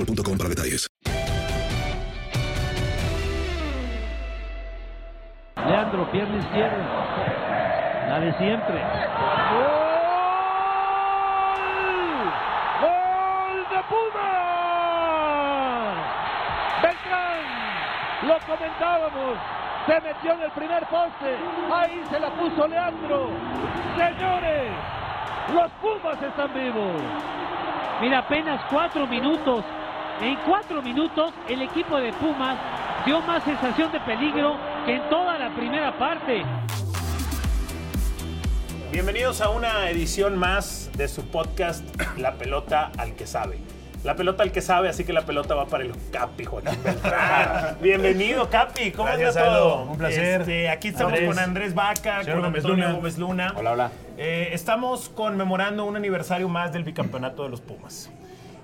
boostmobile.com para detalles. Leandro, pierna izquierda. La de siempre. ¡Gol! ¡Gol de Pumas! Beltrán, lo comentábamos. Se metió en el primer poste. Ahí se la puso Leandro. Señores, los Pumas están vivos. Mira, apenas cuatro minutos. En cuatro minutos el equipo de Pumas dio más sensación de peligro que en toda la primera parte. Bienvenidos a una edición más de su podcast La pelota al que sabe. La pelota al que sabe, así que la pelota va para el Capi, Joaquín Beltrán. Bienvenido, Capi. ¿Cómo Gracias, anda todo? Un placer. Este, aquí estamos Andrés. con Andrés Vaca, Señor con Gómez Antonio Luna. Gómez Luna. Hola, hola. Eh, estamos conmemorando un aniversario más del bicampeonato de los Pumas.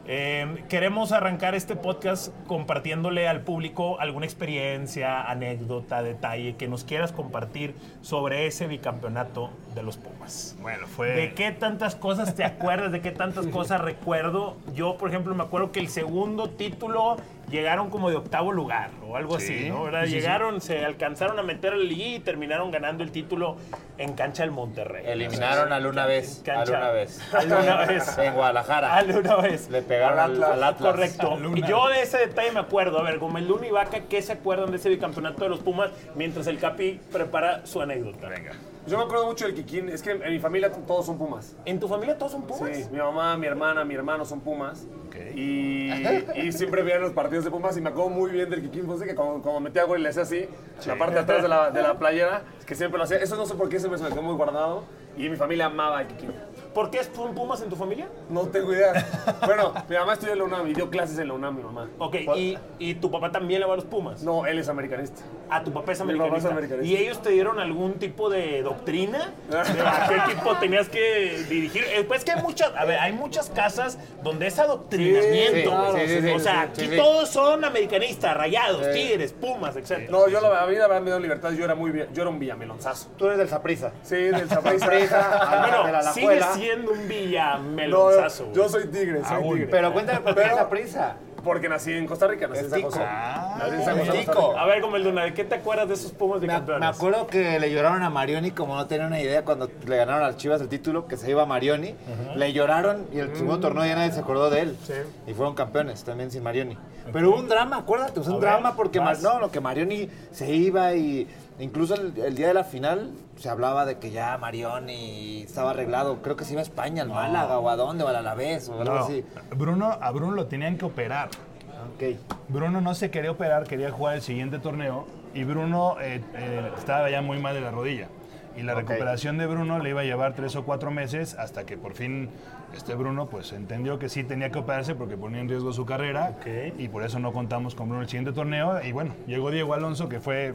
Eh, queremos arrancar este podcast compartiéndole al público alguna experiencia, anécdota, detalle que nos quieras compartir sobre ese bicampeonato de los Pumas. Bueno, fue. ¿De qué tantas cosas te acuerdas? ¿De qué tantas cosas recuerdo? Yo, por ejemplo, me acuerdo que el segundo título llegaron como de octavo lugar o algo Sí, así, ¿no? ¿Verdad? sí, sí, sí. llegaron, se alcanzaron a meter al liguilla y terminaron ganando el título en cancha del Monterrey. Eliminaron al una vez. Cancha- Al una vez. Al una vez. En Guadalajara. Al una vez. Le pegaron al, al Atlas. Correcto. Y yo de ese detalle me acuerdo. A ver, Luna y Vaca, ¿qué se acuerdan de ese bicampeonato de los Pumas mientras elPi prepara su anécdota? Venga. Yo me acuerdo mucho del Kikín. Es que en mi familia todos son Pumas. ¿En tu familia todos son Pumas? Sí, mi mamá, mi hermana, mi hermano son Pumas. Y, y siempre veían los partidos de Pumas y me acuerdo muy bien del Kikín Fonseca, como, como metía gol y le hacía así, la parte de atrás de la, de la playera, que siempre lo hacía. Eso no sé por qué se me quedó muy guardado. Y mi familia amaba a Kikín. ¿Por qué son Pumas en tu familia? No tengo idea. Bueno, mi mamá estudió en la UNAM y dio clases en la UNAM, mi mamá. Ok, y, y tu papá también le va a los Pumas. No, él es americanista. Ah, tu papá es Mi papá es americanista. americanista. ¿Y ellos te dieron algún tipo de doctrina? ¿De a qué equipo tenías que dirigir? Eh, Pues que hay muchas, a ver, hay muchas casas donde es adoctrinamiento. Sí, sí, sí, sí, o sea, sí, aquí sí. todos son americanistas, rayados, tigres, pumas, etc. No, yo la, a mí la verdad me dio libertad. Yo era muy bien, yo era un villamelonzazo. Tú eres del Saprisa. Sí, del Saprissa. Bueno, de la sigue Alajuela. Siendo un villamelonzazo. yo soy tigre, soy tigre. Pero cuéntame por qué Pero- esa prisa. Porque nací en Costa Rica, nací en San José. nací en San el José, tico. Costa Rica. A ver, Gómez Luna, ¿de qué te acuerdas de esos pumas de Me, me campeones? acuerdo que le lloraron a Marioni como no tenía una idea cuando le ganaron al Chivas el título, que se iba a Marioni. Le lloraron y el segundo torneo ya nadie se acordó de él. Y fueron campeones también sin Marioni. Pero hubo un drama, acuérdate, un A ver, drama porque. Mar- no, lo que Marioni se iba y Incluso el, el día de la final se hablaba de que ya Marioni estaba arreglado. Creo que se iba a España, al Málaga, o a dónde, o al Alavés, o algo No, así. Bruno, a Bruno lo tenían que operar. Bruno no se quería operar, quería jugar el siguiente torneo y Bruno eh, eh, estaba ya muy mal de la rodilla. Y la recuperación de Bruno le iba a llevar tres o cuatro meses hasta que por fin este Bruno pues entendió que sí tenía que operarse porque ponía en riesgo su carrera y por eso no contamos con Bruno el siguiente torneo. Y bueno, llegó Diego Alonso que fue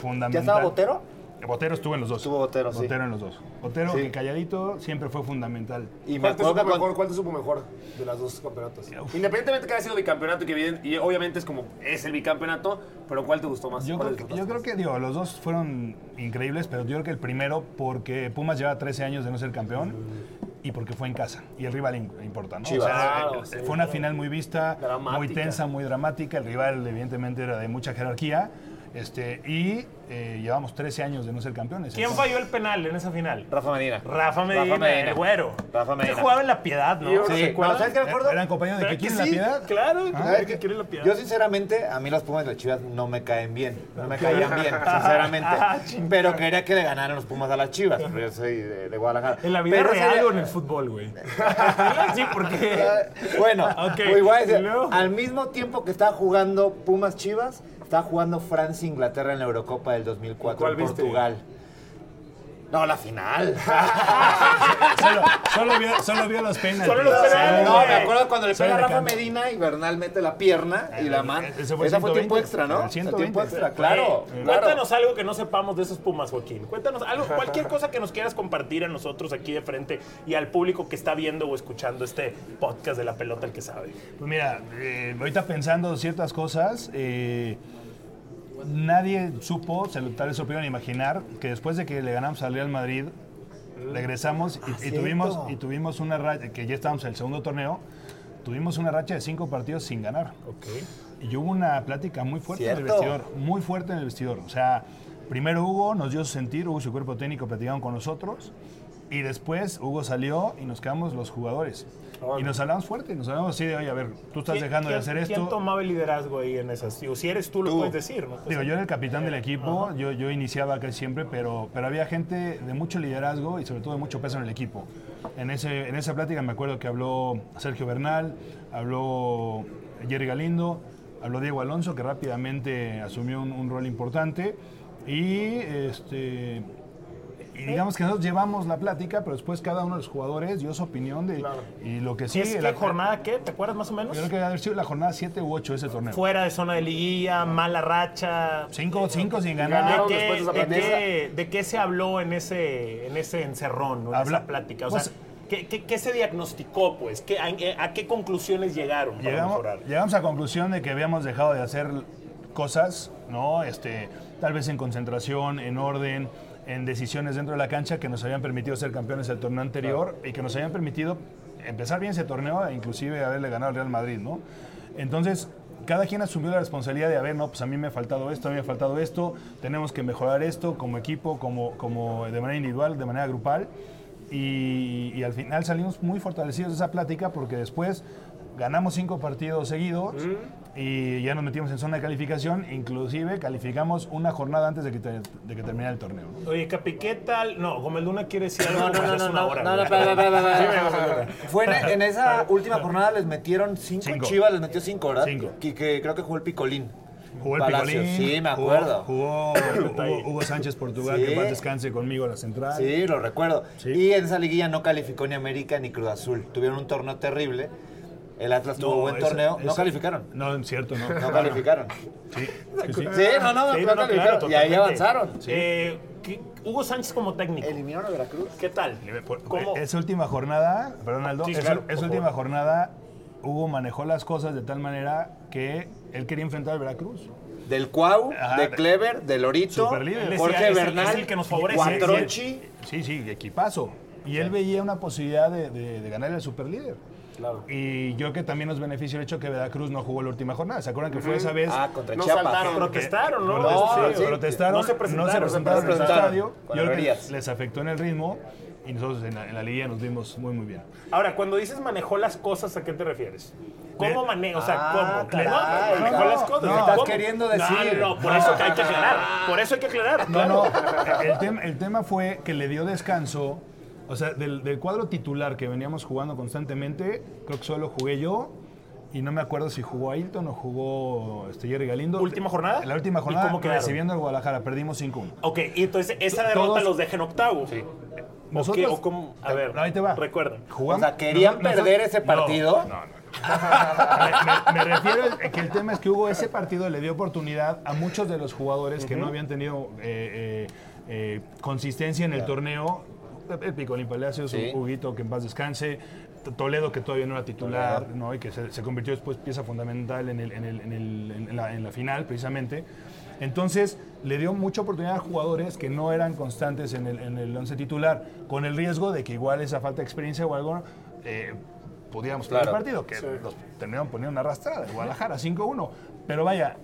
fundamental. ¿Ya estaba Botero? Botero estuvo en los dos. Estuvo Botero, sí. Botero en los dos. Botero, Sí. que calladito, siempre fue fundamental. Y ¿Cuál te supo mejor? ¿Cuál te supo mejor de las dos campeonatos? Independientemente que haya sido bicampeonato y que y obviamente es como es el bicampeonato, pero ¿cuál te gustó más? Yo ¿Cuál creo, que, yo creo más? que, digo, los dos fueron increíbles, pero yo creo que el primero porque Pumas lleva 13 años de no ser campeón y porque fue en casa y el rival importa, ¿no? Chivas. O sea, Claro, eh, sí, fue una claro. final muy vista, muy tensa, muy dramática. El rival, evidentemente, era de mucha jerarquía. Este, y eh, llevamos 13 años de no ser campeones. ¿Quién falló el penal en esa final? Rafa Medina. Rafa Medina, el güero. Rafa Que Medina. jugaba en La Piedad, ¿no? Sí, ¿Se acuerdan? ¿sabes qué me acuerdo? ¿Eran compañeros de ¿Verdad que quieren sí? la piedad? Claro, Ah. ¿sabes que quiere la piedad? Yo sinceramente, a mí los Pumas de las Chivas no me caen bien. No me caían bien, sinceramente. Ah, pero quería que le ganaran los Pumas a las Chivas. porque Yo soy de, de Guadalajara. En la vida Pero real día- o en el fútbol, güey. sí, porque... Bueno, Ok, pues igual al mismo tiempo que estaba jugando Pumas Chivas, estaba jugando Francia Inglaterra en la Eurocopa del 2004 ¿Cuál en viste? No, la final. Solo, solo vio, solo vio los penaltis. Solo los penales, No, me acuerdo cuando le pega Rafa. Medina y Bernal mete la pierna y la mano. Ese Esa fue fue 120. tiempo extra, ¿no? El 120. tiempo extra, claro. Eh, claro. Cuéntanos algo que no sepamos de esos Pumas, Joaquín. Cuéntanos algo, cualquier cosa que nos quieras compartir a nosotros aquí de frente y al público que está viendo o escuchando este podcast de la pelota el que sabe. Pues mira, eh, ahorita pensando ciertas cosas, eh, nadie supo, se lo, tal vez pudieron imaginar, que después de que le ganamos al Real Madrid, regresamos y- y, cierto. tuvimos, y tuvimos una racha, que ya estábamos en el segundo torneo, tuvimos una racha de cinco partidos sin ganar. Y hubo una plática muy fuerte en el vestidor, muy fuerte en el vestidor. O sea, primero Hugo nos dio su sentir, Hugo y su cuerpo técnico platicaron con nosotros. Y después Hugo salió y nos quedamos los jugadores. Y nos hablamos fuerte, nos hablamos así de, oye, a ver, tú estás ¿Quién- dejando de hacer esto. ¿Quién tomaba el liderazgo ahí en esas? Digo, si eres tú, lo puedes decir, ¿no? Digo, yo era el capitán del equipo, yo, yo iniciaba casi siempre, pero, pero había gente de mucho liderazgo y sobre todo de mucho peso en el equipo. En, ese, en esa plática me acuerdo que habló Sergio Bernal, habló Jerry Galindo, habló Diego Alonso, que rápidamente asumió un, un rol importante. Y, este, y digamos que nosotros llevamos la plática, pero después cada uno de los jugadores dio su opinión de y lo que sí. ¿Es la qué jornada qué? ¿Te acuerdas más o menos? Yo creo que debe haber sido la jornada 7 u 8 de ese torneo. Fuera de zona de liguilla, mala racha. Cinco, cinco sin ¿De ganar. qué, después de esa de qué- de qué se habló en ese, en ese encerrón, en Habla- esa plática? O pues- sea, ¿qué, qué, qué se diagnosticó, pues? ¿Qué, a, a qué conclusiones llegaron para Llegamos, mejorar? llegamos a la conclusión de que habíamos dejado de hacer cosas, ¿no? Este, tal vez en concentración, en orden, en decisiones dentro de la cancha que nos habían permitido ser campeones del torneo anterior y que nos habían permitido empezar bien ese torneo e inclusive haberle ganado al Real Madrid, ¿no? Entonces, cada quien asumió la responsabilidad de, a ver, no, pues a mí me ha faltado esto, a mí me ha faltado esto, tenemos que mejorar esto como equipo, como, como de manera individual, de manera grupal. Y, y al final salimos muy fortalecidos de esa plática porque después ganamos cinco partidos seguidos y ya nos metimos en zona de calificación, inclusive calificamos una jornada antes de que, te- de que terminara el torneo. ¿no? Oye, Capi, ¿qué tal? No, Gómez Luna quiere decir algo. No, no, pues no, no, una no, hora, no, no, Luna. Fue en, en esa última jornada les metieron cinco, Cinco. Chivas, les metió cinco, ¿verdad? Cinco. Que, que creo que jugó el Picolín. Jugó el Picolín, Sí, me acuerdo. Jugó, Hugo, Hugo Sánchez Portugal, Sí. que paz descanse conmigo a la central. Sí, lo recuerdo. Sí. Y en esa liguilla no calificó ni América ni Cruz Azul. Tuvieron un torneo terrible. El Atlas tuvo No, buen esa- torneo. no calificaron. No, es cierto, no. No calificaron. Sí, sí, sí. Sí, no, no, Sí, no, no, no, calificaron. claro, y ahí avanzaron. Eh, ¿qué- Hugo Sánchez como técnico. Eliminaron a Veracruz. ¿Qué tal? ¿Cómo? Esa última jornada, perdón Aldo, Sí, esa, claro, esa por última favor. jornada Hugo manejó las cosas de tal manera que él quería enfrentar al Veracruz. Del Cuau, Ajá, de Clever, de Lorito, Jorge es el- Bernal, es el que nos favorece. Cuatrochi. Sí, sí, equipazo. Y él veía una posibilidad de, de, de ganar el superlíder. Claro. Y yo que también nos benefició el hecho que Veracruz no jugó la última jornada. ¿Se acuerdan que fue esa vez? Ah, contra No Chiapas. saltaron. Protestaron, ¿no? No, Sí, sí, protestaron, No se presentaron. no se presentaron en el estadio. Yo creo que les afectó en el ritmo y nosotros en la, en la liga nos vimos muy, muy bien. Ahora, cuando dices manejó las cosas, ¿a qué te refieres? ¿Cómo maneja? O sea, Ah, ¿cómo? No, caray, no, las cosas. no, estás ¿Cómo? queriendo decir. No, no, por eso que hay que aclarar. Por eso hay que aclarar. No, claro. no. El tema, el tema fue que le dio descanso. O sea, del, del cuadro titular que veníamos jugando constantemente, creo que solo jugué yo. Y no me acuerdo si jugó Ailton o jugó este, Jerry Galindo. ¿Última jornada? La última ¿Y jornada, cómo quedaron? recibiendo al Guadalajara. Perdimos 5-1. Ok, y entonces esa derrota Todos- los deja en octavo. Sí. Nosotros- ¿O cómo? A ver, Ahí te va. recuerda. Jugamos- O sea, ¿querían nosotros- perder ese partido? No, no. Me, me refiero a que el tema es que hubo ese partido le dio oportunidad a muchos de los jugadores que no habían tenido eh, eh, eh, consistencia en el torneo. El Picolín Palacios, Sí. Huguito, que en paz descanse. Toledo, que todavía no era titular, ¿no? y que se, se convirtió después pieza fundamental en, el- en el- en el- en la, en la final, precisamente. Entonces, le dio mucha oportunidad a jugadores que no eran constantes en el, en el once titular, con el riesgo de que igual esa falta de experiencia o algo eh, pudiéramos perder Claro. el partido, que los terminaron poniendo una arrastrada, Guadalajara 5-1. Pero vaya,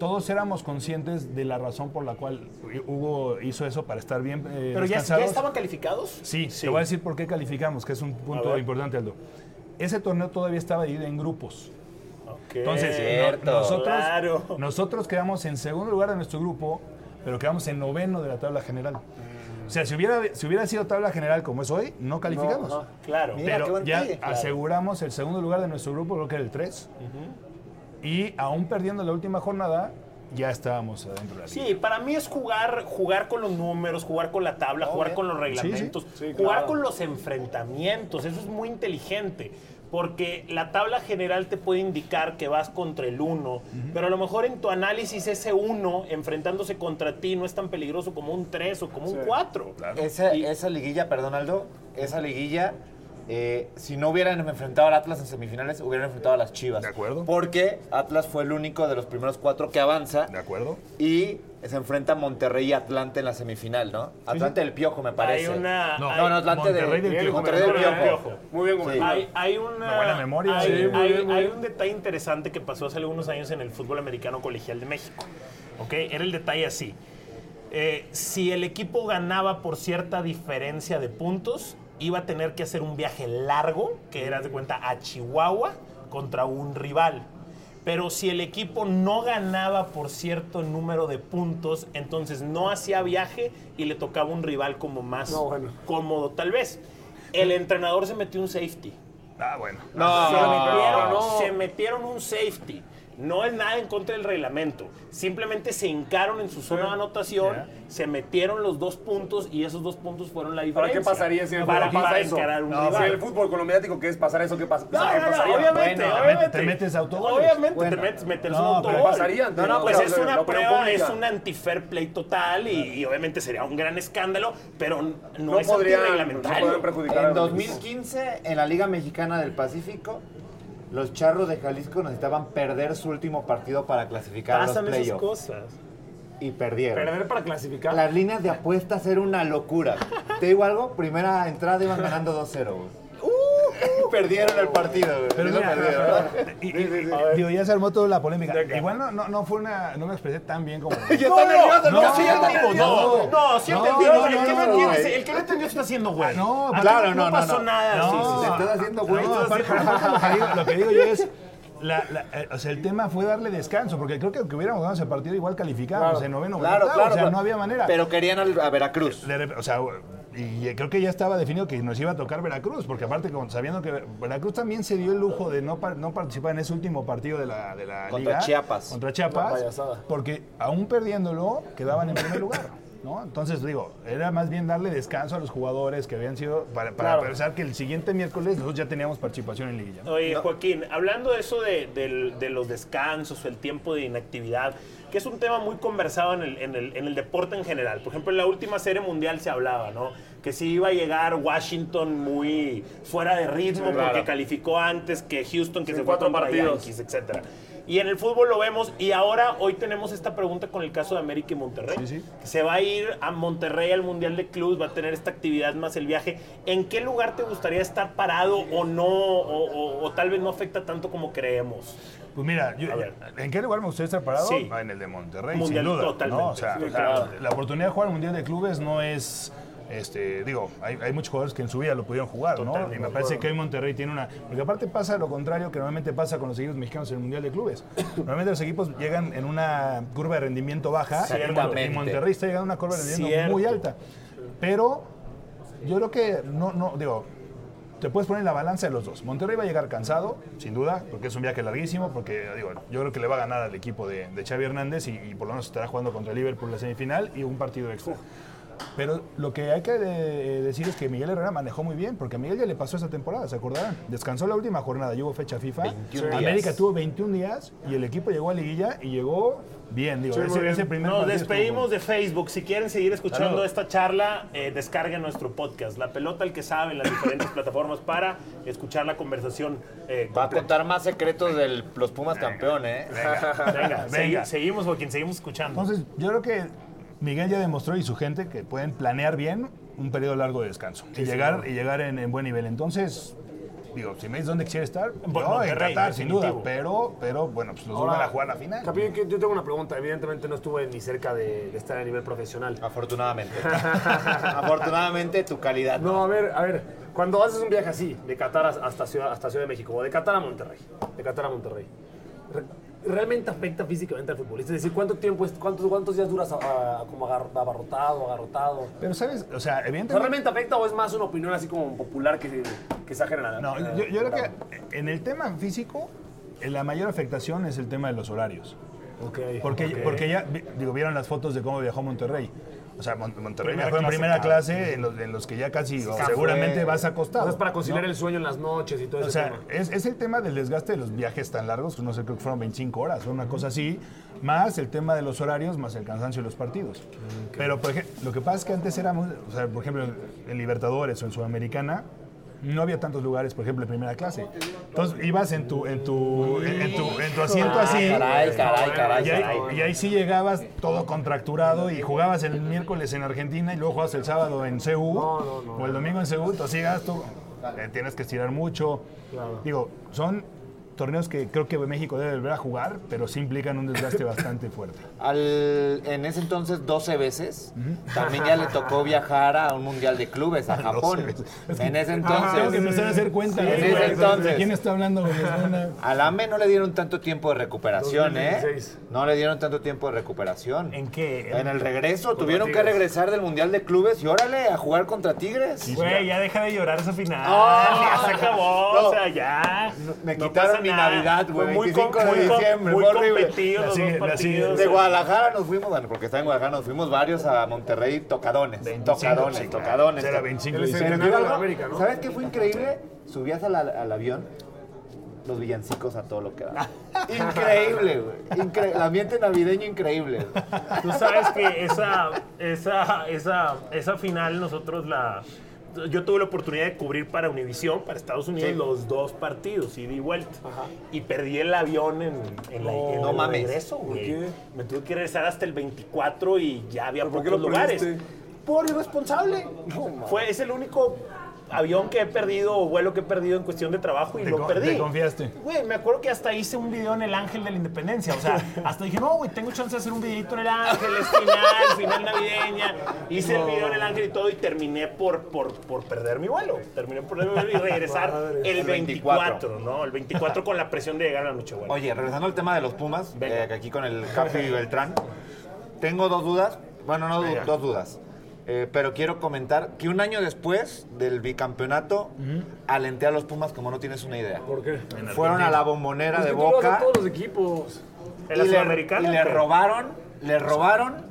todos éramos conscientes de la razón por la cual Hugo hizo eso para estar bien eh, ¿Pero ya, ya estaban calificados? Sí, te voy a decir por qué calificamos, que es un punto importante, Aldo. Ese torneo todavía estaba dividido en grupos. Ok. Entonces, Cierto. no- nosotros, Claro. nosotros quedamos en segundo lugar de nuestro grupo, pero quedamos en noveno de la tabla general. O sea, si hubiera, si hubiera sido tabla general como es hoy, no calificamos. Ajá, claro. Pero ya. Claro. aseguramos el segundo lugar de nuestro grupo, creo que era el 3. Y aún perdiendo la última jornada, ya estábamos adentro de la liga. Sí, para mí es jugar, jugar con los números, jugar con la tabla, jugar bien. con los reglamentos, Sí, jugar claro. con los enfrentamientos. Eso es muy inteligente. Porque la tabla general te puede indicar que vas contra el 1, pero a lo mejor en tu análisis ese 1 enfrentándose contra ti no es tan peligroso como un 3 o como un 4. Esa, Y- esa liguilla, perdón Aldo, esa liguilla, eh, si no hubieran enfrentado al Atlas en semifinales, hubieran enfrentado a las Chivas. De acuerdo. Porque Atlas fue el único de los primeros cuatro que avanza ¿De acuerdo? y se enfrenta a Monterrey y Atlante en la semifinal, ¿no? Atlante del Piojo, me Hay parece. una... No, hay- No, no, Atlante Monterrey del del Piojo. Monterrey del Piojo. Piojo. Muy bien, Sí. Hay, hay una, Una buena memoria. Hay, Sí, hay- muy bien, muy hay bien. un detalle interesante que pasó hace algunos años en el fútbol americano colegial de México. ¿ok? Era el detalle así. Eh, si el equipo ganaba por cierta diferencia de puntos, iba a tener que hacer un viaje largo, que era de cuenta a Chihuahua, contra un rival. Pero si el equipo no ganaba por cierto número de puntos, entonces no hacía viaje y le tocaba un rival como más No, bueno. cómodo tal vez. El entrenador se metió un safety. Ah, bueno. se, metieron, no. se metieron un safety. No es nada en contra del reglamento. Simplemente se hincaron en su zona de anotación, se metieron los dos puntos y esos dos puntos fueron la ¿Para diferencia. qué pasaría si el para, fútbol pasa para eso? encarar un No, rival. si el fútbol con lo mediático que es pasar eso, ¿qué pasa? No, obviamente, Bueno, obviamente. te metes autogoles. Obviamente Bueno. te metes, meterse No, un autogol. pasaría, No, no, no, pues pero es una prueba, es un anti-fair play total y, y obviamente sería un gran escándalo, pero no, No es podrían perjudicar En a los equipos. 2015, en la Liga Mexicana del Pacífico, los Charros de Jalisco necesitaban perder su último partido para clasificar a los esas cosas. Y perdieron. Perder para clasificar. Las líneas de apuestas eran una locura. ¿Te digo algo? Primera entrada iban ganando 2-0, güey. Uh, perdieron el partido. Pero Sí mira, perdieron. y- y- y- digo, ya se armó toda la polémica. Igual no, no, no fue una, no me expresé tan bien como. Nervioso, no, sí, no. No, sí No, entendimos. no, el, no, que no no, entiende, el que no entendió está haciendo güey. No, Aquí claro, no, no, pasó no. nada. No, sí, sí, sí. Estás haciendo güey. No, lo, que digo, yo es. la- la- eh, o sea, el tema fue darle descanso, porque creo que aunque hubiéramos ganado ese partido, igual calificábamos en noveno. Claro, octavo, claro. O sea, pero- no había manera. Pero querían al- a Veracruz. O sea, y creo que ya estaba definido que nos iba a tocar Veracruz, porque aparte, con- sabiendo que Veracruz también se dio el lujo de no, par- no participar en ese último partido de la, de la Contra liga. Chiapas. Contra Chiapas. Porque aún perdiéndolo, quedaban en primer lugar. ¿No? Entonces, digo, era más bien darle descanso a los jugadores que habían sido, para, para Claro. pensar que el siguiente miércoles nosotros ya teníamos participación en liguilla. ¿no? Oye, Joaquín, hablando de eso de, los descansos, el tiempo de inactividad, que es un tema muy conversado en el, en, el, en el deporte en general. Por ejemplo, en la última serie mundial se hablaba, ¿no? Que si iba a llegar Washington muy fuera de ritmo Sí, claro. porque calificó antes que Houston, que Sí, se fue contra partidos. Yankees, etcétera. Y en el fútbol lo vemos y ahora hoy tenemos esta pregunta con el caso de América y Monterrey. Sí, sí. Se va a ir a Monterrey al Mundial de Clubs, va a tener esta actividad más el viaje. ¿En qué lugar te gustaría estar parado o no? O, o- o tal vez no afecta tanto como creemos. Pues mira, yo-. ¿en qué lugar me gustaría estar parado? Sí. Ah, En el de Monterrey, Mundial, sin duda. totalmente. ¿no? O sea, la- la, oportunidad de jugar al Mundial de Clubes no es Este, digo, hay, hay muchos jugadores que en su vida lo pudieron jugar, ¿no? Y me parece que hoy Monterrey tiene una. Porque aparte pasa lo contrario que normalmente pasa con los equipos mexicanos en el Mundial de Clubes. Normalmente los equipos llegan en una curva de rendimiento baja y. Monterrey está llegando a una curva de rendimiento Cierto. muy alta. Pero yo creo que no, no, digo, te puedes poner en la balanza de los dos. Monterrey va a llegar cansado, sin duda, porque es un viaje larguísimo, porque digo, yo creo que le va a ganar al equipo de, de Xavi Hernández y, y por lo menos estará jugando contra el Liverpool en la semifinal y un partido extra. Pero lo que hay que eh, decir es que Miguel Herrera manejó muy bien, porque a Miguel ya le pasó esa temporada, ¿se acordarán? Descansó la última jornada, y hubo fecha FIFA. 21 días. América tuvo 21 días y el equipo llegó a liguilla y llegó bien, digo, Sí, muy ese, bien. ese primer Nos estuvo despedimos de Facebook. Si quieren seguir escuchando esta charla, eh, descarguen nuestro podcast. La pelota al que sabe en las diferentes plataformas para escuchar la conversación. eh, Va a contar más secretos de los Pumas campeones, ¿eh? Venga, Venga. segui- seguimos, Joaquín, seguimos escuchando. Entonces, yo creo que Miguel ya demostró y su gente que pueden planear bien un periodo largo de descanso y, llegar, y llegar en, en buen nivel. Entonces, digo, si me dices dónde quisiera estar, Bueno, yo Monterrey, en Qatar, sin duda. Pero, pero bueno, pues los Ahora, van a jugar la final. Capitán, que yo tengo una pregunta. Evidentemente no estuve ni cerca de, de estar a nivel profesional. Afortunadamente. Afortunadamente tu calidad. No, a ver, a ver. Cuando haces un viaje así, de Qatar hasta Ciudad, hasta Ciudad de México, o de Qatar a Monterrey, de Qatar a Monterrey, re- ¿realmente afecta físicamente al futbolista? Es decir, ¿cuánto tiempo, cuántos, cuántos días duras a- a- como agar- abarrotado, agarrotado? Pero, ¿sabes? O sea, evidentemente... ¿realmente afecta o es más una opinión así como popular que, que se general? No, yo, yo creo que en el tema físico, eh, la mayor afectación es el tema de los horarios. Porque, ok. porque ya, digo, vieron las fotos de cómo viajó Monterrey. O sea, Mon- Monterrey Primera viajó en primera clase, en los, en los que ya casi, o seguramente vas acostado. Entonces, para conciliar ¿no? el sueño en las noches y todo O ese sea, tema. es, es el tema del desgaste de los viajes tan largos, que no sé, creo que fueron 25 horas o una cosa así, más el tema de los horarios, más el cansancio de los partidos. Pero, por ejemplo, lo que pasa es que antes era, muy- o sea, por ejemplo, en Libertadores o en Sudamericana, no había tantos lugares, por ejemplo, en primera clase. Entonces, ibas en tu, en tu, en, en tu, en tu asiento Ah, así. caray, caray, caray, y, ahí, caray. y ahí sí llegabas todo contracturado y jugabas el miércoles en Argentina y luego jugabas el sábado en CU o el domingo en CU, entonces llegas tú, eh, tienes que estirar mucho. Digo, son torneos que creo que México debe volver a jugar, pero sí implican un desgaste bastante fuerte. Al, en ese entonces 12 veces, también ya le tocó viajar a un mundial de clubes a Japón. veces. Es que- En ese Tengo entonces. que empezar a hacer cuenta. En ese ¿De entonces. quién está hablando? Al AME no le dieron tanto tiempo de recuperación, ¿eh? 2016. No le dieron tanto tiempo de recuperación. ¿En qué? En el regreso, tuvieron que Tigres. regresar del Mundial de Clubes y órale, a jugar contra Tigres. Güey, ya deja de llorar esa final. Ah. ya se acabó, No. o sea, ya. Me No quitaron mi nada. Navidad, güey, Fue muy 25 com- de diciembre, Muy fue horrible. los dos. De Guadalajara nos fuimos, bueno, porque está en Guadalajara, nos fuimos varios a Monterrey tocadones. 25, tocadones, sí, tocadones. Era 25 El de diciembre. América, ¿no? ¿Sabes qué fue increíble? Subías al, al avión, los villancicos a todo lo que da. Increíble, güey. Incre- el ambiente navideño increíble. güey. Tú sabes que esa, esa, esa, esa final nosotros la... Yo tuve la oportunidad de cubrir para Univisión, para Estados Unidos, Sí. los dos partidos, ida y vuelta. Y perdí el avión en, en la, en No el mames. regreso, güey. qué? Me tuve que regresar hasta el 24 y ya había ¿Pero por qué pocos lugares. Por irresponsable. Fue, es el único avión que he perdido o vuelo que he perdido en cuestión de trabajo y Te lo perdí. te confiaste. Güey, me acuerdo que hasta hice un video en el Ángel de la Independencia. O sea, hasta dije, no, güey, tengo chance de hacer un videito en el Ángel, es final, final navideña. Hice el video en el Ángel y todo y terminé por, por, por perder mi vuelo. Terminé por perder mi vuelo y regresar el El 24, 24, ¿no? El 24 con la presión de llegar a la noche, bueno. Oye, regresando al tema de los Pumas, eh, que aquí con el Capi y Beltrán, tengo dos dudas. Bueno, no Venga. dos dudas. Eh, pero quiero comentar que un año después del bicampeonato, alenté a los Pumas como no tienes una idea. ¿Por qué? Fueron a la bombonera Pues de Boca todos los equipos. ¿En la y le, y robaron, le robaron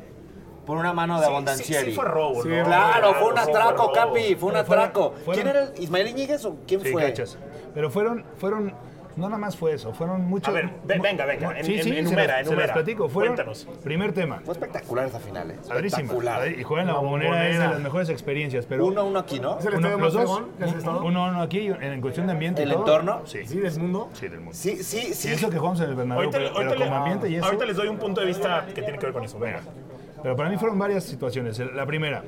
por una mano de Sí, abondancieri. sí, sí fue robo, Sí, ¿no? Claro, fue un atraco. Capi, fue un atraco. ¿Quién era? el- ¿Ismael Iñiguez o quién Sí, fue? cachas. Pero fueron, fueron, no nada más fue eso, fueron muchos. A ver, ve- venga, venga, en- en- se enumera, las- se enumera. las platico. Fueron, Cuéntanos. Primer tema. Fue espectacular esa final, eh. Espectacular. Y jugar en la bombonera es de las mejores experiencias. Pero Uno, uno aquí, ¿no? ¿Es el uno- los dos, has estado? uno, uno aquí en, cuestión de ambiente. y ¿El todo. entorno? Sí. ¿Sí, del mundo? Sí, del mundo. Sí, sí, sí. Y eso que jugamos en el Bernabéu, Ahorita, pero, ahorita pero como le- ambiente y eso. ahorita les doy un punto de vista que tiene que ver con eso. Venga. Pero para mí fueron varias situaciones. La primera,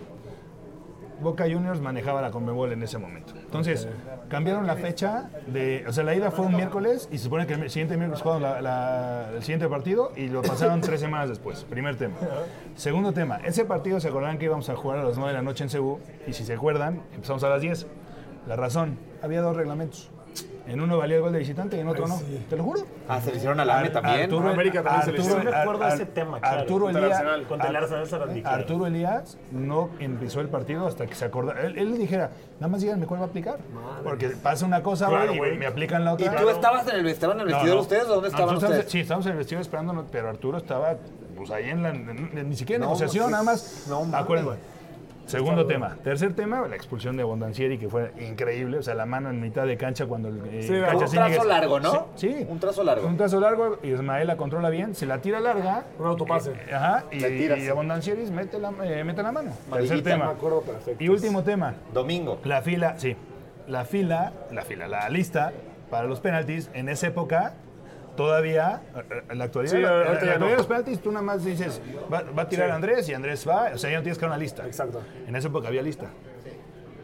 Boca Juniors manejaba la Conmebol en ese momento. Entonces, cambiaron la fecha de. O sea, la ida fue un miércoles y se supone que el siguiente miércoles jugaron la- la- el siguiente partido y lo pasaron tres semanas después. Primer tema. Segundo tema, ese partido se acordaban que íbamos a jugar a las 9 de la noche en Cebu y si se acuerdan, empezamos a las 10. La razón, había dos reglamentos. En uno valía el gol de visitante y en otro no. Te lo juro. Ah, se le hicieron al AME también. Arturo- América también se le. Arturo- No me acuerdo de Ar- ese tema, claro. Arturo Contra el Elías. Arsenal, contra el Ar- Arsenal Sarandí. Arturo Elías no empezó el partido hasta que se acordó. Él, él le dijera, nada más díganme cuál va a aplicar. Porque pasa una cosa, Claro, güey, y me aplican la ¿Y otra. tú estabas en el, estaban en el vestidor no. ustedes o dónde estaban nosotros ustedes? Sí, estábamos en el vestidor esperando, no, pero Arturo estaba pues ahí en la. en- ni siquiera en No, negociación, sí. nada más. No. Acuérdense. Segundo tema. Tercer tema, la expulsión de Bondancieri, que fue increíble. O sea, la mano en mitad de cancha cuando el. eh, Sí, Cacha un trazo largo, ¿no? Sí. sí. Un trazo largo. Un trazo largo, Ismael la controla bien, se la tira larga. Un autopase. eh, Ajá, y, y Abondancieris mete la, eh, mete la mano. Tercer tema. Me acuerdo perfecto. Y último tema. Domingo. La fila, sí. La fila, la fila, la lista para los penaltis en esa época. Todavía, en la actualidad, Sí, en la- ahorita en la ya no. actualidad los penaltis tú nada más dices, va, va a tirar Sí. Andrés y Andrés va, o sea, ya no tienes que dar una lista. Exacto. En esa época había lista.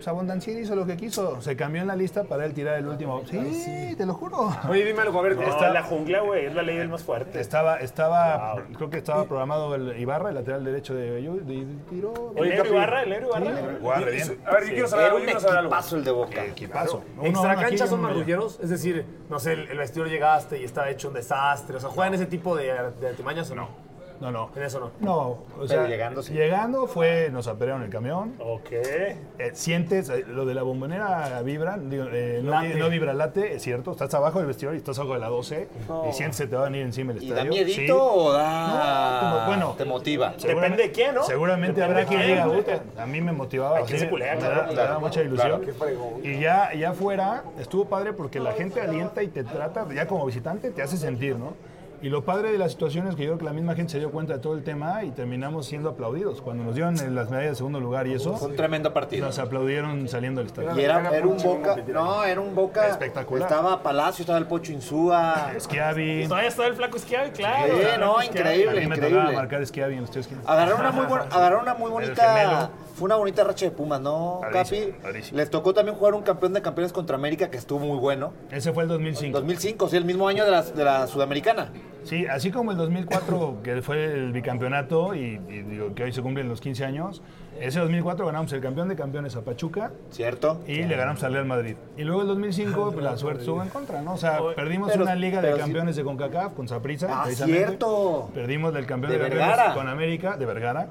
Abondancieri hizo lo que quiso, se cambió en la lista para él tirar el último. Sí, te lo juro. Oye, dime algo, a ver, No, está la la jungla, güey, es la ley del más fuerte. Estaba, estaba, creo que estaba programado el Ibarra, el lateral derecho de de, tiro. Oye, ¿El negro Ibarra? ¿El negro Ibarra? Sí, re bien. A ver, yo quiero saber algo, yo quiero saber algo. equipazo el de Boca. Equipazo. ¿Extra cancha son marrulleros? Es decir, no sé, el, el vestidor llegaste y estaba hecho un desastre. O sea, ¿juegan ese tipo de, de artimañas o no? No, no. En eso no. No, o Pero sea, llegando, sí. llegando fue, nos apedrearon el camión. Ok. Eh, sientes, eh, lo de la bombonera vibra, digo, eh, no, Late. no vibra late, es cierto. Estás abajo del vestidor y estás abajo de la 12 No. y sientes que te va a venir encima el ¿Y estadio. da miedito Sí. o da...? No, como- bueno. Te motiva. Depende de quién, ¿no? Seguramente Depende habrá quien diga, güey. "Puta, a mí me motivaba. Hay quien se culea, me claro, da- me claro, daba mucha ilusión. claro. Qué fregón. Y ya, ya afuera estuvo padre porque la gente alienta y te trata, ya como visitante, te hace sentir, ¿no? Y lo padre de la situación es que yo creo que la misma gente se dio cuenta de todo el tema y terminamos siendo aplaudidos. Cuando nos dieron las medallas de segundo lugar y eso, Fue un tremendo partido. nos aplaudieron saliendo del estadio. Y era, era un Boca... No, era un Boca... Espectacular. Estaba Palacio, estaba el Pocho Insúa. Schiavi. Todavía está el flaco Schiavi, claro. Sí, no. A increíble, mí me tocaba increíble. marcar Schiavi en los tres. Agarraron una muy buena, agarraron una muy bonita, fue una bonita racha de Pumas, ¿no, Capi? Les tocó también jugar un campeón de campeones contra América que estuvo muy bueno. Ese fue el 2005. 2005, sí, el mismo año de la, de la Sudamericana. Sí, así como el 2004, que fue el bicampeonato y, y digo que hoy se cumplen los 15 años, ese 2004 ganamos el campeón de campeones a Pachuca ¿Cierto? y le ganamos al Real Madrid. Y luego el 2005, pues, la suerte estuvo en contra, ¿no? O sea, perdimos Pero- una liga de campeones de CONCACAF con Saprissa, Ah, cierto. Perdimos del campeón De de, campeones Vergara. con América, de Vergara,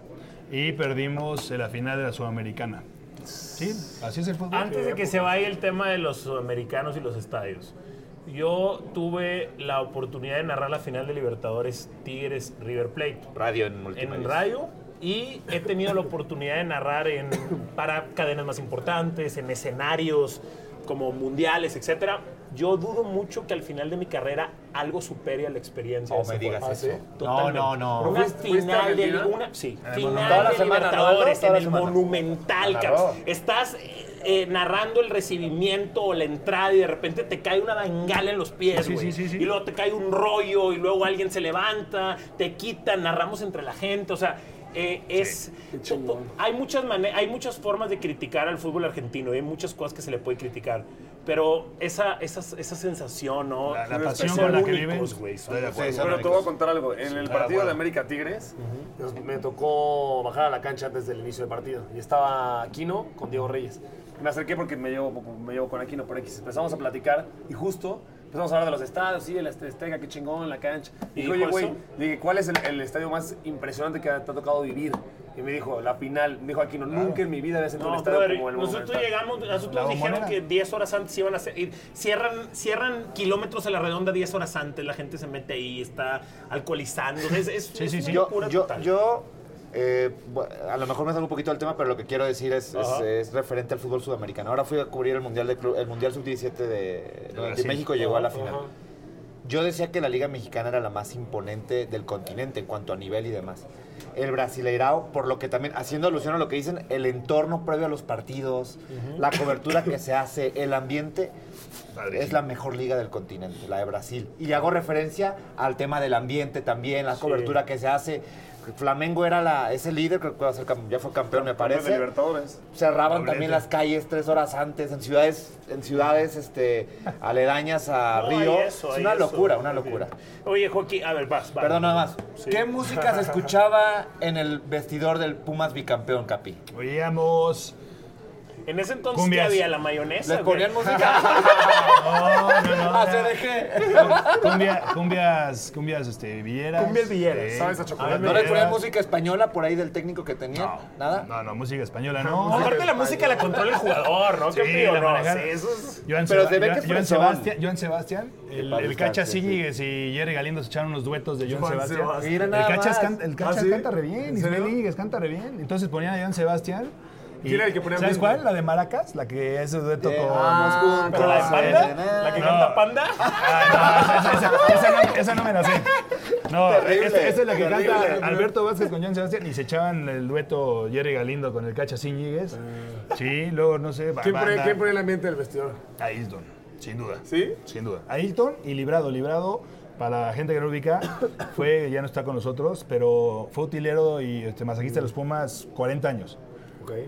y perdimos la final de la Sudamericana. Sí, así es el fútbol. Antes de que se vaya el tema de los sudamericanos y los estadios, yo tuve la oportunidad de narrar la final de Libertadores Tigres River Plate. Radio en en radio. Y he tenido la oportunidad de narrar en, para cadenas más importantes, en escenarios como mundiales, etcétera. Yo dudo mucho que al final de mi carrera algo supere a la No experiencia de ese me digas juego. eso. Totalmente. No, no, no. Una ¿Fuiste- fuiste a final de Argentina? una, sí, el final de semana, ¿no, Libertadores en el semana. Monumental. Estás eh, eh, narrando el recibimiento o la entrada y de repente te cae una bengala en los pies, Sí, güey. sí, sí, sí. Y luego te cae un rollo y luego alguien se levanta, te quitan, narramos entre la gente, o sea, eh, es hay muchas hay muchas formas de criticar al fútbol argentino, hay muchas cosas que se le puede criticar, pero esa esa, esa sensación, ¿no? La- la pasión con la que únicos, viven. son- de acuerdo. Sí, Pero te voy a contar algo. En el de partido de América Tigres, Nos- me tocó bajar a la cancha antes del inicio del partido y estaba Aquino con Diego Reyes. me acerqué porque me llevo, me llevo con Aquino por X. Empezamos a platicar y justo empezamos a hablar de los estadios, sí, el Azteca, qué chingón, la cancha. Y ¿Y dije, oye, güey, dije, ¿cuál es el, el estadio más impresionante que te ha tocado vivir? Y me dijo, la final. Me dijo Aquino, nunca en mi vida había sentido un No, estadio brother, como el nosotros Monumental. llegamos, nosotros La nos dijeron bombonera. que 10 horas antes iban a y cierran, cierran kilómetros a la redonda 10 horas antes, la gente se mete ahí, está alcoholizando, es, es, Sí, es sí, una sí. Yo, locura yo, total. yo eh, a lo mejor me salgo un poquito del tema, pero lo que quiero decir es, es- referente al fútbol sudamericano. Ahora fui a cubrir el Mundial, de el mundial Sub-17 de, Brasil. México llegó a la final. Ajá. Yo decía que la Liga Mexicana era la más imponente del continente en cuanto a nivel y demás. El Brasileirao, por lo que también, haciendo alusión a lo que dicen, el entorno previo a los partidos, la cobertura que se hace, el ambiente, es la mejor liga del continente, la de Brasil. Y hago referencia al tema del ambiente también, la cobertura que se hace. Flamengo era la, ese líder, creo que va a ser cam- ya fue campeón, me Campeón de parece. Libertadores. Cerraban Doblete. también las calles tres horas antes en ciudades, en ciudades este, aledañas a No, Río. eso, es una eso. locura, una locura. Oye, Joaquín, a ver, vas, vas. Perdón, nada más. Sí. ¿Qué música se escuchaba en el vestidor del Pumas bicampeón, Capi? Oíamos. En ese entonces, Cumbias. ¿qué había? ¿La mayonesa? ¿Les qué? ponían música? No, no, no. Ah. Cumbia- cumbias, cumbias, este, villeras. Cumbias villeras. Sí. ¿Sabes a Cumbias ¿No les ponían música española por ahí del técnico que tenía? ¿Nada? No, no, música española no. Aparte la música la controla el jugador, ¿no? Sí, ¿Qué la no? Sí, eso es... Joan, Pero se ve Joan- que es Joan. Sebastián, Joan Sebastián, el, el Cacha. Síñiguez y Jerry Galindo se echaron unos duetos de Joan, Sebastián. El Cacha, canta, ¿Ah, sí? canta re bien, ¿En Ismael? Íñiguez canta re bien. Entonces ponían a Joan Sebastián. ¿Quién era el que ponía ¿Sabes cuál? La de Maracas, la que es el dueto Eh, con... ¿Pero la de Panda? ¿La que canta Panda? Ah, esa, esa- esa no, esa me la sé. No, esta es la que canta Alberto Vázquez con Joan Sebastián y se echaban el dueto Jerry Galindo con el Cacha Íñiguez. Sí, luego no sé. ¿Quién pone, banda- ¿Quién pone el ambiente del vestidor? Ailton, sin duda. ¿Sí? Sin duda. Ailton y Librado. Librado, para la gente que no ubica, fue, ya no está con nosotros, pero fue utilero y este, masajista de los Pumas 40 años.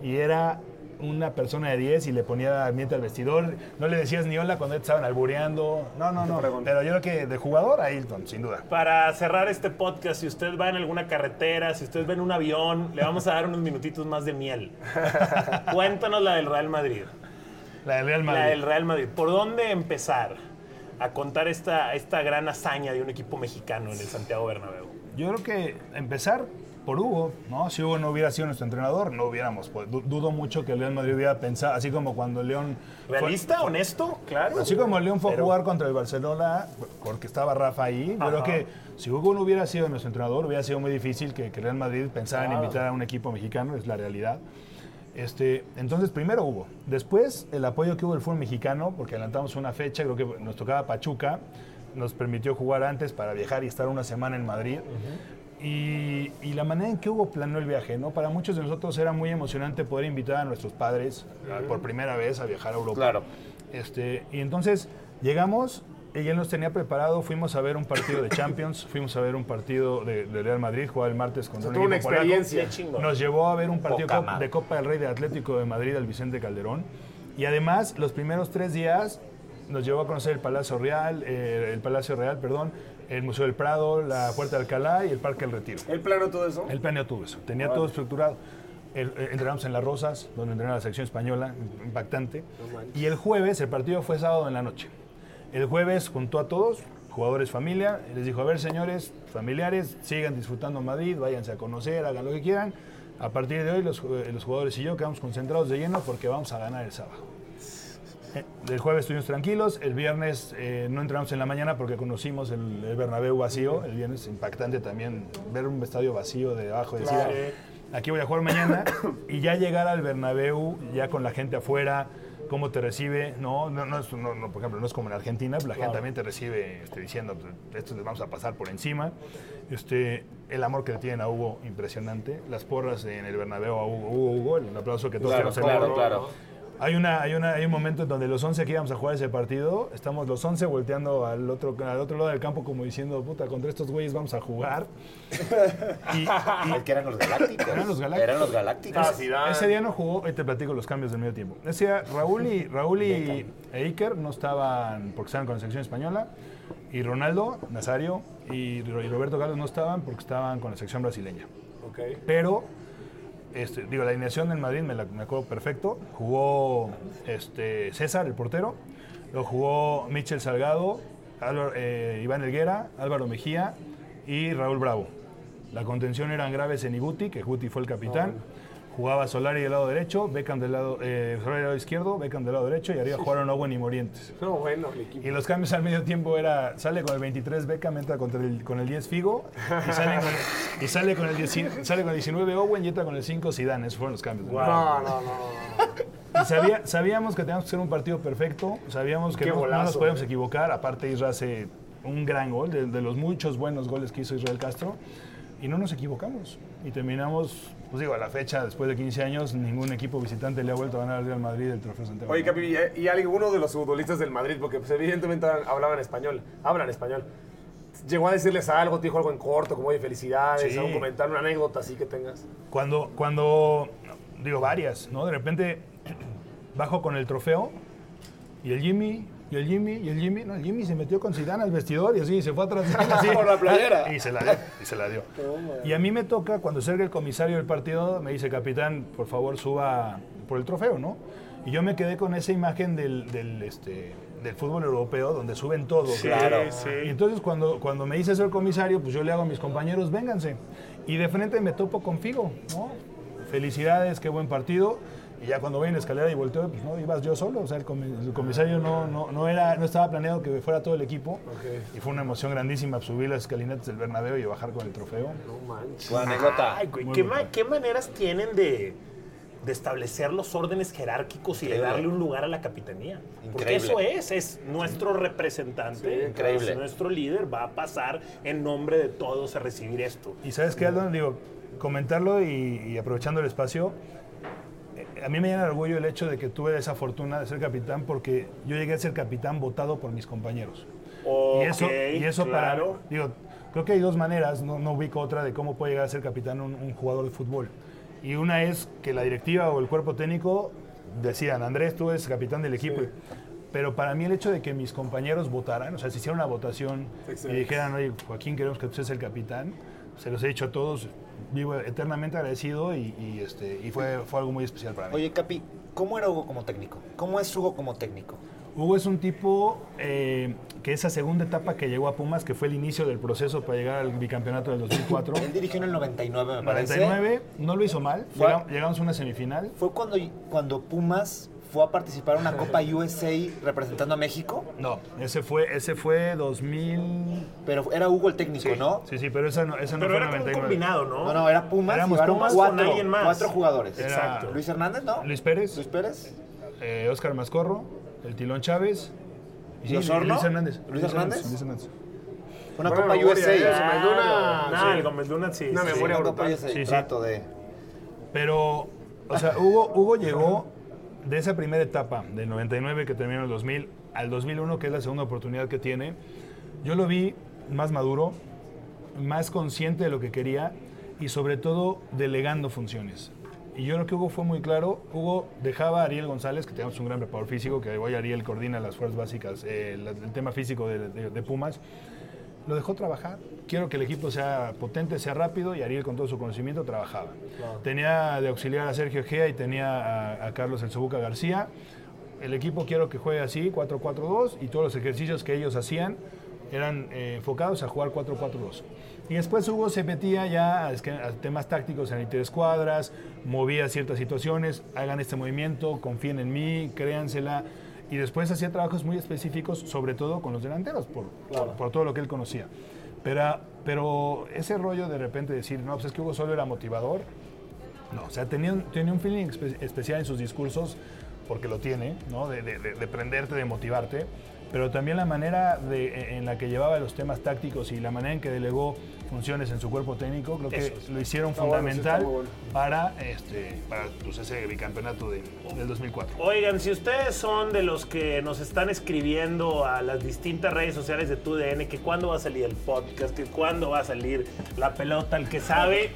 Y era una persona de 10 y le ponía ambiente al vestidor. No le decías ni hola cuando te estaban albureando. No, no, no. Pero yo creo que de jugador, Ailton, sin duda. Para cerrar este podcast, si usted va en alguna carretera, si usted va en un avión, le vamos a dar unos minutitos más de miel. Cuéntanos la del Real Madrid. La del Real Madrid. La del Real Madrid. ¿Por dónde empezar a contar esta, esta gran hazaña de un equipo mexicano en el Santiago Bernabéu? Yo creo que empezar por Hugo, ¿no? Si Hugo no hubiera sido nuestro entrenador, no hubiéramos. Pues, du- dudo mucho que el Real Madrid hubiera pensado, así como cuando el León. fue- ¿Realista? ¿Honesto? Claro. Así como el León fue Pero- a jugar contra el Barcelona, porque estaba Rafa ahí, yo creo que si Hugo no hubiera sido nuestro entrenador, hubiera sido muy difícil que, que Real Madrid pensara en invitar a un equipo mexicano, es la realidad. Este, entonces, primero Hugo. Después, el apoyo que hubo el fútbol mexicano, porque adelantamos una fecha, creo que nos tocaba Pachuca, nos permitió jugar antes para viajar y estar una semana en Madrid. Y, y la manera en que Hugo planeó el viaje, ¿no? Para muchos de nosotros era muy emocionante poder invitar a nuestros padres a- por primera vez a viajar a Europa. Claro. Este, y entonces llegamos él nos tenía preparado, fuimos a ver un partido de Champions, fuimos a ver un partido de, de Real Madrid, jugaba el martes contra O sea, un una polaco. experiencia. Nos llevó a ver un partido Poca de Copa del Rey de Atlético de Madrid al Vicente Calderón. Y además, los primeros tres días nos llevó a conocer el Palacio Real, eh, el Palacio Real, perdón, el Museo del Prado, la Puerta de Alcalá y el Parque del Retiro. ¿El plano todo eso? Él planeó todo eso, tenía todo estructurado. El- eh, entrenamos en Las Rosas, donde entrenaba la sección española, impactante. Y el jueves, el partido fue sábado en la noche. El jueves juntó a todos, jugadores familia, les dijo, a ver señores, familiares, sigan disfrutando Madrid, váyanse a conocer, hagan lo que quieran. A partir de hoy los, eh, los jugadores y yo quedamos concentrados de lleno porque vamos a ganar el sábado. El jueves estuvimos tranquilos, el viernes eh, no entramos en la mañana porque conocimos el, el Bernabéu vacío, el viernes impactante también ver un estadio vacío de abajo y decir, Claro. aquí voy a jugar mañana y ya llegar al Bernabéu ya con la gente afuera, cómo te recibe, no, no, no, es- no, no, por ejemplo, no es como en Argentina, la gente también te recibe este, diciendo, pues, esto les vamos a pasar por encima. Este, el amor que le tienen a Hugo, impresionante. Las porras en el Bernabéu a Hugo, Hugo, Hugo, el aplauso que todos Claro, claro, claro. Hay, una, hay, una, hay un momento en donde los 11 que íbamos a jugar ese partido, estamos los 11 volteando al otro, al otro lado del campo como diciendo, puta, contra estos güeyes vamos a jugar. Y, Es que eran los galácticos. Eran los galácticos. Eran los galácticos. Ah, ese día no jugó, hoy te platico los cambios del medio tiempo. Ese día Raúl y, Raúl y e Iker no estaban porque estaban con la selección española. Y Ronaldo, Nazario y, Ro- y Roberto Carlos no estaban porque estaban con la selección brasileña. Ok. Pero, este, digo, la alineación del Madrid me, la, acuerdo perfecto. Jugó este, César, el portero. Lo jugó Michel Salgado, eh, Iván Elguera, Álvaro Mejía y Raúl Bravo. La contención eran Graves en Iguti, que Guti fue el capitán. Jugaba Solari del lado derecho, Beckham del lado, eh, Solari del lado izquierdo, Beckham del lado derecho y arriba jugaron Owen y Morientes. No, bueno. Y los cambios al medio tiempo era, sale con el 23 Beckham, entra contra el- con el 10 Figo, y sale con el, y sale con el, 10 sale con el 19 Owen y entra con el 5 Zidane. Esos fueron los cambios. No, no, no, no. Y sabía- sabíamos que teníamos que hacer un partido perfecto, sabíamos que no, nos podíamos eh. equivocar. Aparte, Israel hace un gran gol, de, de los muchos buenos goles que hizo Israel Castro, y no nos equivocamos. Y terminamos, pues digo, a la fecha, después de 15 años, ningún equipo visitante le ha vuelto a ganar al Real Madrid el trofeo Santiago. Oye, Capi, ¿y- ¿y alguno de los futbolistas del Madrid? Porque pues, evidentemente hablaban español, hablan español. llegó a decirles algo, te dijo algo en corto, como oye, felicidades, Sí. algún comentario, una anécdota así que tengas. Cuando, cuando, digo, varias, ¿no? De repente bajo con el trofeo y el Jimmy, y el Jimmy, y el Jimmy, no, el Jimmy se metió con Zidane al vestidor y así, se fue atrás. así. Por la playera. Y se la dio, y se la dio. Y a mí me toca, cuando salga el comisario del partido, me dice, capitán, por favor suba por el trofeo, ¿no? Y yo me quedé con esa imagen del, del, este, del fútbol europeo, donde suben todo. Sí, claro. sí. Y entonces cuando, cuando me dice eso el comisario, pues yo le hago a mis compañeros, vénganse. Y de frente me topo con Figo, ¿no? Felicidades, qué buen partido. Y ya cuando voy en la escalera y volteo, pues no, ibas yo solo. O sea, el, comi- el comisario no, no, no, era, no estaba planeado que fuera todo el equipo. Y fue una emoción grandísima subir las escalinatas del Bernabéu y bajar con el trofeo. No manches. Buena anécdota. Ay, güey, ¿qué, brutal. ma- qué maneras tienen de, de establecer los órdenes jerárquicos y de darle un lugar a la capitanía? Porque eso es, es nuestro representante, Sí, increíble. es nuestro líder, va a pasar en nombre de todos a recibir esto. Y sabes qué, Aldo, digo, comentarlo y, y aprovechando el espacio, a mí me llena de orgullo el hecho de que tuve esa fortuna de ser capitán porque yo llegué a ser capitán votado por mis compañeros. y eso, Ok, y eso claro. para, digo, creo que hay dos maneras, no, no ubico otra de cómo puede llegar a ser capitán un, un jugador de fútbol. Y una es que la directiva o el cuerpo técnico decían, Andrés, tú eres capitán del equipo. Pero para mí el hecho de que mis compañeros votaran, o sea, si hicieran una votación y dijeran, oye, Joaquín, queremos que tú seas el capitán, se los he dicho a todos, vivo eternamente agradecido y, y, este, y fue, fue algo muy especial para mí. Oye, Capi, ¿cómo era Hugo como técnico? ¿Cómo es Hugo como técnico? Hugo es un tipo eh, que esa segunda etapa que llegó a Pumas, que fue el inicio del proceso para llegar al bicampeonato del 2004. Él dirigió en el 99, me parece. 99, no lo hizo mal, Fue- llegamos, llegamos a una semifinal. ¿Fue cuando, cuando Pumas fue a participar en una Copa USA representando a México? No, ese fue, ese fue 2000... Pero era Hugo el técnico, ¿no? Sí, sí, pero esa no, esa no Pero fue era como un 99. combinado, ¿no? No, no, era Pumas. Éramos Pumas cuatro, con alguien más. cuatro jugadores. Era- Exacto. Luis Hernández, ¿no? Luis Pérez, Luis Pérez. eh, Oscar Mascorro, el Tilón Chávez. y sí, ¿Y Osorno? Luis Hernández. ¿Luis Hernández? Luis Hernández. Una Copa memoria, USA. ¿eh? Una- No, sí. el Gómez Luna sí. Una sí. memoria brutal. USA. Sí, sí. Trato de... Pero, o sea, Hugo, Hugo llegó de esa primera etapa, del 99 que terminó en el 2000, al 2001, que es la segunda oportunidad que tiene. Yo lo vi más maduro, más consciente de lo que quería y sobre todo delegando funciones. Y yo creo que Hugo fue muy claro. Hugo dejaba a Ariel González, que tenemos un gran preparador físico, que hoy Ariel coordina las fuerzas básicas, eh, el tema físico de Pumas. Lo dejó trabajar. Quiero que el equipo sea potente, sea rápido y Ariel con todo su conocimiento trabajaba. Tenía de auxiliar a Sergio Gea y tenía a, a Carlos El Sobuca García. El equipo quiero que juegue así, 4-4-2 y todos los ejercicios que ellos hacían eran eh, enfocados a jugar 4-4-2. Y después Hugo se metía ya a, a temas tácticos en interescuadras, movía ciertas situaciones, hagan este movimiento, confíen en mí, créansela. Y después hacía trabajos muy específicos, sobre todo con los delanteros, por, por, por todo lo que él conocía. Pero, pero ese rollo de repente decir, no, pues es que Hugo solo era motivador, no, o sea, tenía, un- tenía un feeling espe- especial en sus discursos, porque lo tiene, ¿no? De, de- de- de prenderte, de motivarte, pero también la manera de- en la que llevaba los temas tácticos y la manera en que delegó funciones en su cuerpo técnico, creo que Eso lo hicieron Está está fundamental bueno. para, este, para pues, ese bicampeonato de- del 2004. Oigan, si ustedes son de los que nos están escribiendo a las distintas redes sociales de TUDN, que cuándo va a salir el podcast, que cuándo va a salir la pelota, el que sabe,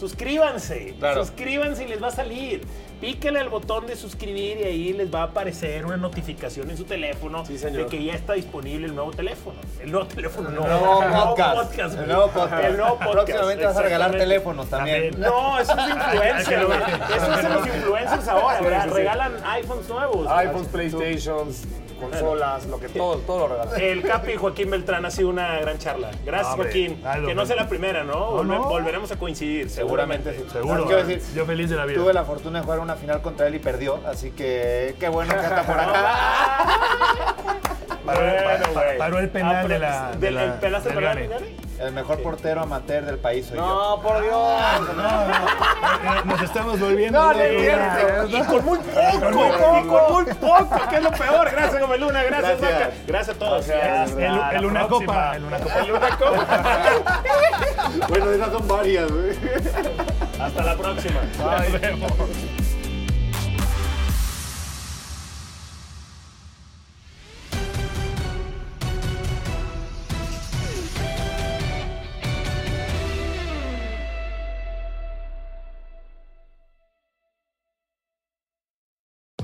suscríbanse. Claro. Suscríbanse y les va a salir. Píquenle al botón de suscribir y ahí les va a aparecer una notificación en su teléfono Sí, de que ya está disponible el nuevo teléfono. El nuevo teléfono, no. El nuevo el nuevo podcast. podcast. El nuevo podcast. El nuevo podcast. Próximamente vas a regalar teléfonos también. No, eso es influencer, güey. Eso es de los influencers ahora. Regalan iPhones nuevos. iPhones, Playstations, consolas, lo que todo, todo lo regalan. El Capi Joaquín Beltrán ha sido una gran charla. Gracias, Hombre, Joaquín. Que no sea la primera, ¿no? No, Volve- no. Volveremos a coincidir, seguramente. Seguramente sí. Seguro. Quiero decir, Yo feliz de la vida. Tuve la fortuna de jugar una final contra él y perdió, así que qué bueno que está por acá. Paró, Bueno, el penal Ah, de la. de del- la- ¿El penal el mejor portero amateur del país soy yo. No, por Dios. No, no, nos estamos volviendo. No, le. Y con muy poco, y con muy poco, que es lo peor. Gracias, Gómez Luna. Gracias, Gracias. Maca. Gracias a todos. Gracias. El, el una copa. El una copa. El una copa. Bueno, esas son varias, güey. Hasta la próxima. Nos vemos.